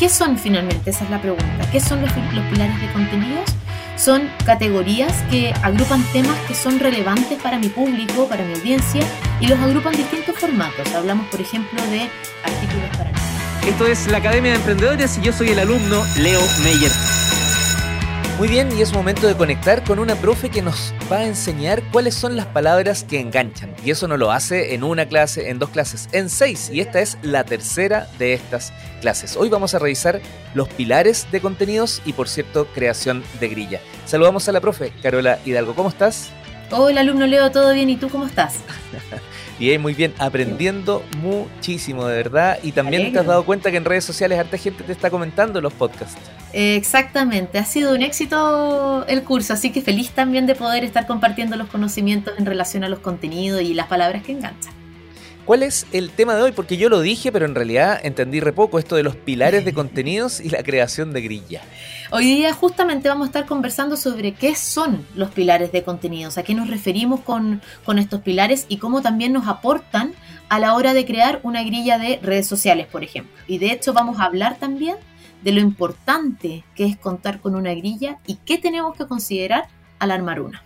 ¿Qué son finalmente? Esa es la pregunta. ¿Qué son los, pilares de contenidos? Son categorías que agrupan temas que son relevantes para mi público, para mi audiencia, y los agrupan en distintos formatos. Hablamos, por ejemplo, de artículos para. Esto es la Academia de Emprendedores y yo soy el alumno Leo Meyer. Muy bien, y es momento de conectar con una profe que nos va a enseñar cuáles son las palabras que enganchan. Y eso no lo hace en una clase, en dos clases, en seis. Y esta es la tercera de estas clases. Hoy vamos a revisar los pilares de contenidos y, por cierto, creación de grilla. Saludamos a la profe, Carola Hidalgo. ¿Cómo estás? Hola, alumno Leo, ¿todo bien? ¿Y tú cómo estás? Bien, muy bien, aprendiendo muchísimo, de verdad. Y también te has dado cuenta que en redes sociales harta gente te está comentando los podcasts. Exactamente, ha sido un éxito el curso, así que feliz también de poder estar compartiendo los conocimientos en relación a los contenidos y las palabras que enganchan. ¿Cuál es el tema de hoy? Porque yo lo dije, pero en realidad entendí re poco esto de los pilares de contenidos y la creación de grilla. Hoy día justamente vamos a estar conversando sobre qué son los pilares de contenidos, a qué nos referimos con, con estos pilares y cómo también nos aportan a la hora de crear una grilla de redes sociales, por ejemplo. Y de hecho vamos a hablar también de lo importante que es contar con una grilla y qué tenemos que considerar al armar una.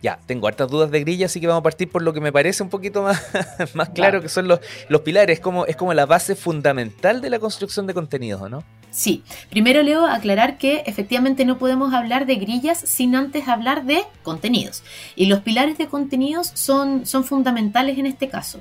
Ya, tengo hartas dudas de grilla, así que vamos a partir por lo que me parece un poquito más, más claro, que son los, los pilares, como, es como la base fundamental de la construcción de contenidos, ¿no? Sí, primero Leo aclarar que efectivamente no podemos hablar de grillas sin antes hablar de contenidos. Y los pilares de contenidos son, son fundamentales en este caso.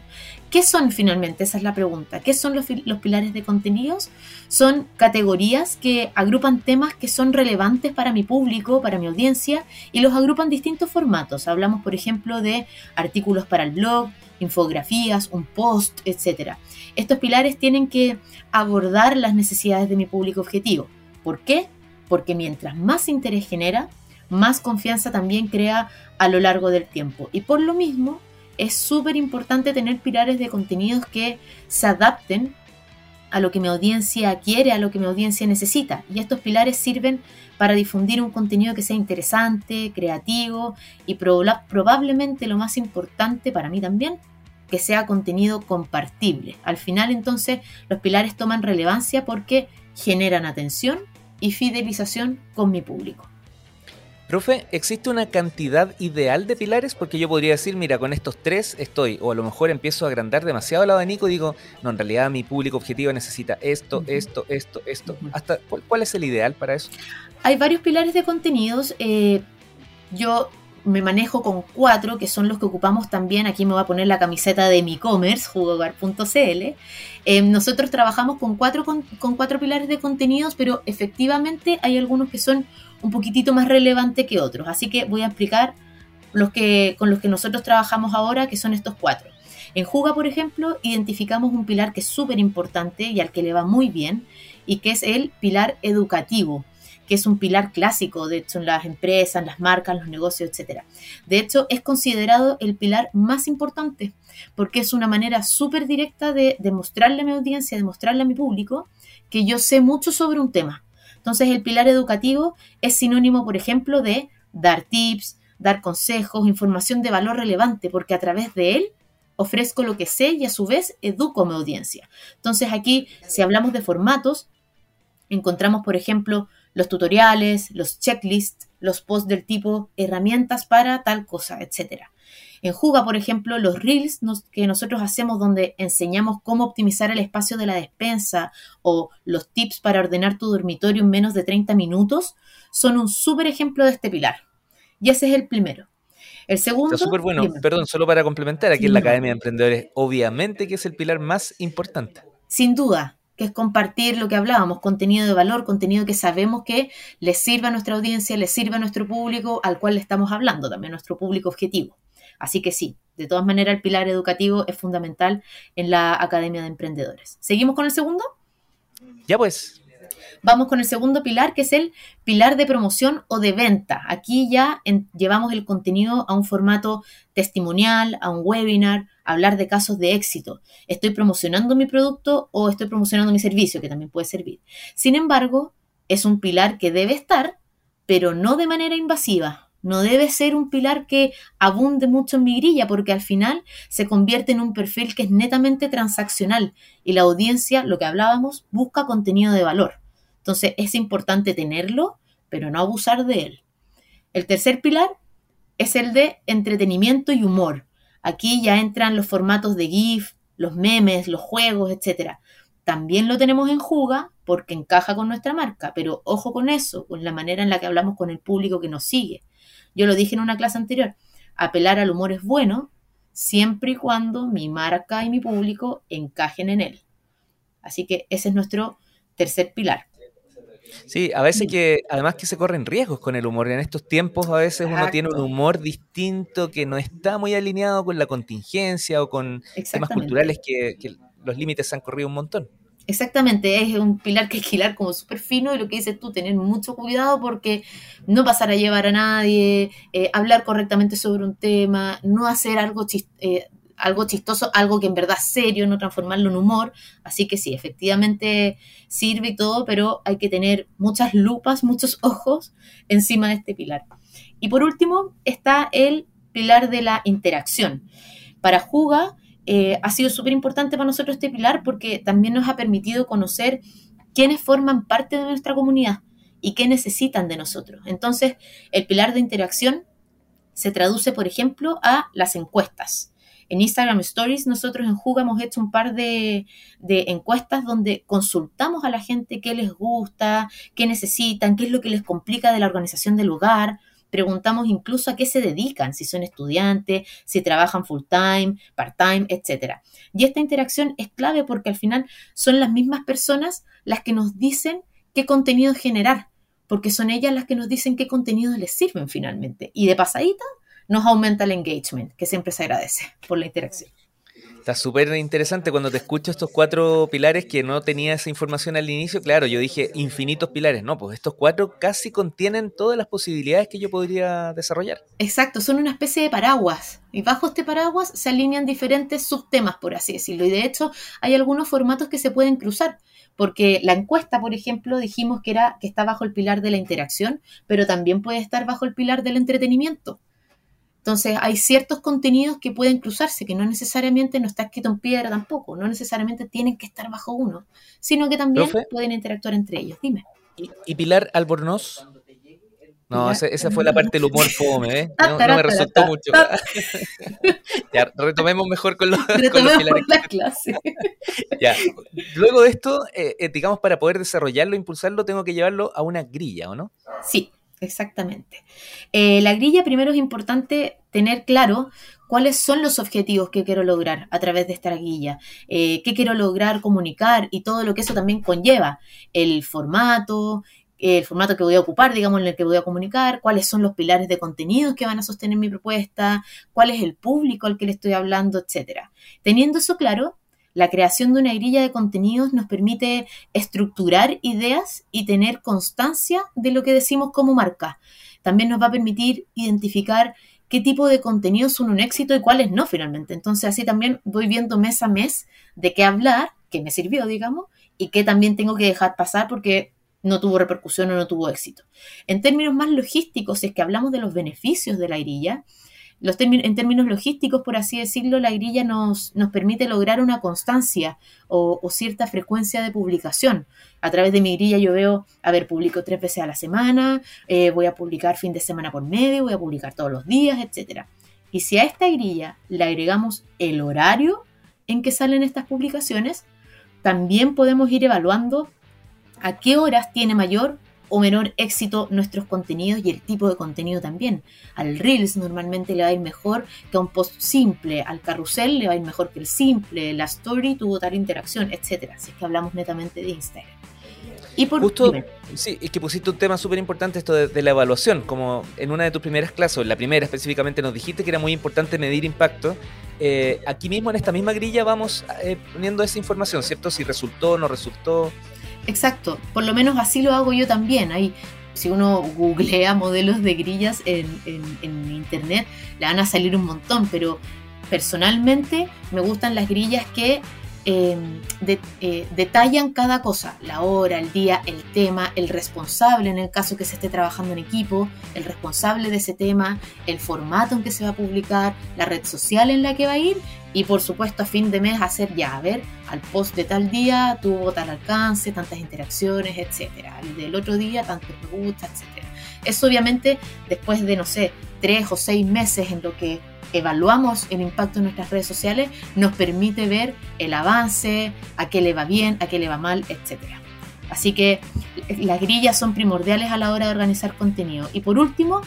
¿Qué son finalmente? Esa es la pregunta. ¿Qué son los, pilares de contenidos? Son categorías que agrupan temas que son relevantes para mi público, para mi audiencia, y los agrupan en distintos formatos. Hablamos, por ejemplo, de artículos para el blog, infografías, un post, etc. Estos pilares tienen que abordar las necesidades de mi público objetivo. ¿Por qué? Porque mientras más interés genera, más confianza también crea a lo largo del tiempo. Y por lo mismo, es súper importante tener pilares de contenidos que se adapten a lo que mi audiencia quiere, a lo que mi audiencia necesita. Y estos pilares sirven para difundir un contenido que sea interesante, creativo y probablemente lo más importante para mí también, que sea contenido compartible. Al final entonces los pilares toman relevancia porque generan atención y fidelización con mi público. Profe, ¿existe una cantidad ideal de pilares? Porque yo podría decir, mira, con estos tres estoy, o a lo mejor empiezo a agrandar demasiado el abanico y digo, no, en realidad mi público objetivo necesita esto, esto, esto, esto. Hasta, ¿cuál, es el ideal para eso? Hay varios pilares de contenidos. Eh, yo me manejo con cuatro, que son los que ocupamos también. Aquí me voy a poner la camiseta de mi e-commerce, jugogar.cl. Eh, nosotros trabajamos con cuatro, con, cuatro pilares de contenidos, pero efectivamente hay algunos que son un poquitito más relevante que otros. Así que voy a explicar los que, con los que nosotros trabajamos ahora, que son estos cuatro. En Juga, por ejemplo, identificamos un pilar que es súper importante y al que le va muy bien, y que es el pilar educativo, que es un pilar clásico, de hecho, en las empresas, las marcas, los negocios, etc. De hecho, es considerado el pilar más importante, porque es una manera súper directa de demostrarle a mi audiencia, demostrarle a mi público, que yo sé mucho sobre un tema entonces el pilar educativo es sinónimo, por ejemplo, de dar tips, dar consejos, información de valor relevante, porque a través de él ofrezco lo que sé y a su vez educo a mi audiencia. Entonces aquí, si hablamos de formatos, encontramos, por ejemplo, los tutoriales, los checklists, los posts del tipo herramientas para tal cosa, etcétera. En Juga, por ejemplo, los reels que nosotros hacemos donde enseñamos cómo optimizar el espacio de la despensa o los tips para ordenar tu dormitorio en menos de 30 minutos son un súper ejemplo de este pilar. Y ese es el primero. El segundo. Está súper bueno. Perdón, solo para complementar, aquí en la Academia de Emprendedores, obviamente que es el pilar más importante. Sin duda, que es compartir lo que hablábamos, contenido de valor, contenido que sabemos que le sirve a nuestra audiencia, le sirve a nuestro público al cual le estamos hablando, también a nuestro público objetivo. Así que sí, de todas maneras el pilar educativo es fundamental en la Academia de Emprendedores. ¿Seguimos con el segundo? Ya pues. Vamos con el segundo pilar, que es el pilar de promoción o de venta. Aquí ya llevamos el contenido a un formato testimonial, a un webinar, hablar de casos de éxito. Estoy promocionando mi producto o estoy promocionando mi servicio, que también puede servir. Sin embargo, es un pilar que debe estar, pero no de manera invasiva no debe ser un pilar que abunde mucho en mi grilla porque al final se convierte en un perfil que es netamente transaccional y la audiencia, lo que hablábamos, busca contenido de valor. Entonces es importante tenerlo, pero no abusar de él. El tercer pilar es el de entretenimiento y humor. Aquí ya entran los formatos de GIF, los memes, los juegos, etc. También lo tenemos en Juga porque encaja con nuestra marca, pero ojo con eso, con la manera en la que hablamos con el público que nos sigue. Yo lo dije en una clase anterior, apelar al humor es bueno siempre y cuando mi marca y mi público encajen en él. Así que ese es nuestro tercer pilar. Sí, a veces que, además que se corren riesgos con el humor. En estos tiempos a veces uno tiene un humor distinto que no está muy alineado con la contingencia o con temas culturales que, los límites se han corrido un montón. Exactamente, es un pilar que es como súper fino y lo que dices tú, tener mucho cuidado porque no pasar a llevar a nadie, eh, hablar correctamente sobre un tema, no hacer algo eh, algo chistoso, algo que en verdad es serio, no transformarlo en humor. Así que sí, efectivamente sirve y todo, pero hay que tener muchas lupas, muchos ojos encima de este pilar. Y por último está el pilar de la interacción. Para Juga eh, ha sido súper importante para nosotros este pilar porque también nos ha permitido conocer quiénes forman parte de nuestra comunidad y qué necesitan de nosotros. Entonces, el pilar de interacción se traduce, por ejemplo, a las encuestas. En Instagram Stories nosotros en Juga hemos hecho un par de, encuestas donde consultamos a la gente qué les gusta, qué necesitan, qué es lo que les complica de la organización del lugar. Preguntamos incluso a qué se dedican, si son estudiantes, si trabajan full time, part time, etc. Y esta interacción es clave porque al final son las mismas personas las que nos dicen qué contenido generar, porque son ellas las que nos dicen qué contenidos les sirven finalmente. Y de pasadita nos aumenta el engagement, que siempre se agradece por la interacción. Está súper interesante cuando te escucho estos cuatro pilares que no tenía esa información al inicio. Claro, yo dije infinitos pilares. No, pues estos cuatro casi contienen todas las posibilidades que yo podría desarrollar. Exacto, son una especie de paraguas. Y bajo este paraguas se alinean diferentes subtemas, por así decirlo. Y de hecho, hay algunos formatos que se pueden cruzar. Porque la encuesta, por ejemplo, dijimos que era que está bajo el pilar de la interacción, pero también puede estar bajo el pilar del entretenimiento. Entonces hay ciertos contenidos que pueden cruzarse, que no necesariamente no está escrito en piedra tampoco, no necesariamente tienen que estar bajo uno, sino que también pueden interactuar entre ellos. Dime. ¿Y, Pilar Albornoz? No, esa, fue la parte del humor fome, ¿eh? No, me resultó mucho. ya, retomemos mejor con los, retomemos la clase. ya. Luego de esto, eh, eh, digamos, para poder desarrollarlo, impulsarlo, tengo que llevarlo a una grilla, ¿o no? Sí, Exactamente. Eh, la grilla primero es importante tener claro cuáles son los objetivos que quiero lograr a través de esta grilla, eh, qué quiero lograr comunicar y todo lo que eso también conlleva, el formato, el formato que voy a ocupar, digamos, en el que voy a comunicar, cuáles son los pilares de contenidos que van a sostener mi propuesta, cuál es el público al que le estoy hablando, etcétera. Teniendo eso claro, la creación de una grilla de contenidos nos permite estructurar ideas y tener constancia de lo que decimos como marca. También nos va a permitir identificar qué tipo de contenidos son un éxito y cuáles no finalmente. Entonces así también voy viendo mes a mes de qué hablar, qué me sirvió, digamos, y qué también tengo que dejar pasar porque no tuvo repercusión o no tuvo éxito. En términos más logísticos, si es que hablamos de los beneficios de la grilla, en términos logísticos, por así decirlo, la grilla nos, nos permite lograr una constancia o, cierta frecuencia de publicación. A través de mi grilla yo veo, a ver, publico tres veces a la semana, eh, voy a publicar fin de semana por medio, voy a publicar todos los días, etc. Y si a esta grilla le agregamos el horario en que salen estas publicaciones, también podemos ir evaluando a qué horas tiene mayor o menor éxito nuestros contenidos y el tipo de contenido también. Al Reels normalmente le va a ir mejor que a un post simple, al carrusel le va a ir mejor que el simple, la story tuvo tal interacción, etcétera. Si es que hablamos netamente de Instagram. Y por Justo, sí, es que pusiste un tema súper importante esto de, la evaluación, como en una de tus primeras clases, la primera específicamente, nos dijiste que era muy importante medir impacto. Eh, aquí mismo en esta misma grilla vamos eh, poniendo esa información, ¿cierto? Si resultó, no resultó. Exacto, por lo menos así lo hago yo también. Hay, si uno googlea modelos de grillas en, internet, le van a salir un montón, pero personalmente me gustan las grillas que em, eh, detallan cada cosa, la hora, el día, el tema, el responsable en el caso que se esté trabajando en equipo, el responsable de ese tema, el formato en que se va a publicar, la red social en la que va a ir y por supuesto a fin de mes hacer ya, a ver, al post de tal día tuvo tal alcance, tantas interacciones, etcétera. El del otro día tantos me gusta, etcétera. Eso obviamente después de, no sé, tres o seis meses en lo que evaluamos el impacto en nuestras redes sociales, nos permite ver el avance, a qué le va bien, a qué le va mal, etc. Así que las grillas son primordiales a la hora de organizar contenido. Y por último,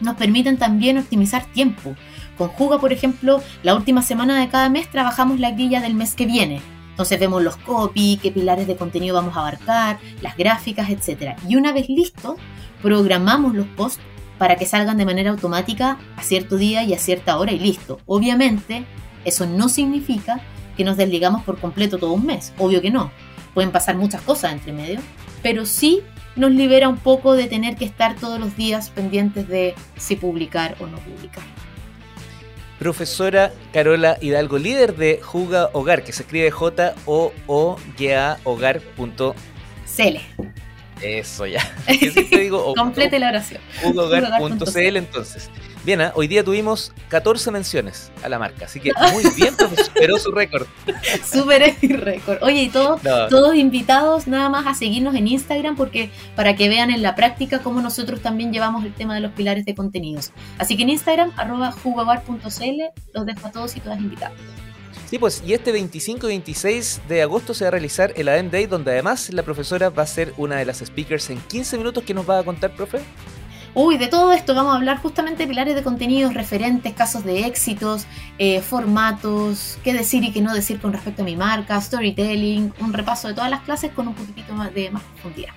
nos permiten también optimizar tiempo. Con Juga, por ejemplo, la última semana de cada mes trabajamos la grilla del mes que viene. Entonces vemos los copy, qué pilares de contenido vamos a abarcar, las gráficas, etc. Y una vez listo, programamos los posts para que salgan de manera automática a cierto día y a cierta hora y listo. Obviamente, eso no significa que nos desligamos por completo todo un mes, obvio que no. Pueden pasar muchas cosas entre medio, pero sí nos libera un poco de tener que estar todos los días pendientes de si publicar o no publicar. Profesora Carola Hidalgo, líder de Juga Hogar, que se escribe J-O-O-G-A Hogar.cl. Eso ya. te digo? Complete la oración. Hugogar.cl entonces. Bien, ¿ah? hoy día tuvimos 14 menciones a la marca, así que muy bien, superó su récord. Superé mi récord. Oye, y todos, todos invitados nada más a seguirnos en Instagram porque para que vean en la práctica cómo nosotros también llevamos el tema de los pilares de contenidos. Así que en Instagram, arroba los dejo a todos y todas invitados. Sí, pues, y este 25 y 26 de agosto se va a realizar el ADEM Day, donde además la profesora va a ser una de las speakers en 15 minutos. ¿Qué nos va a contar, profe? Uy, de todo esto vamos a hablar justamente de pilares de contenidos, referentes, casos de éxitos, eh, formatos, qué decir y qué no decir con respecto a mi marca, storytelling, un repaso de todas las clases con un poquitito más de más profundidad.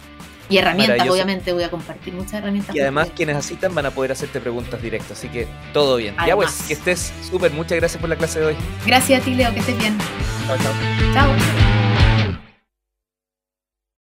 Y herramientas, obviamente, voy a compartir muchas herramientas. Y además, quienes asistan van a poder hacerte preguntas directas, así que todo bien. Ya pues, que estés súper. Muchas gracias por la clase de hoy. Gracias a ti, Leo, que estés bien. Chao, chao. Chao.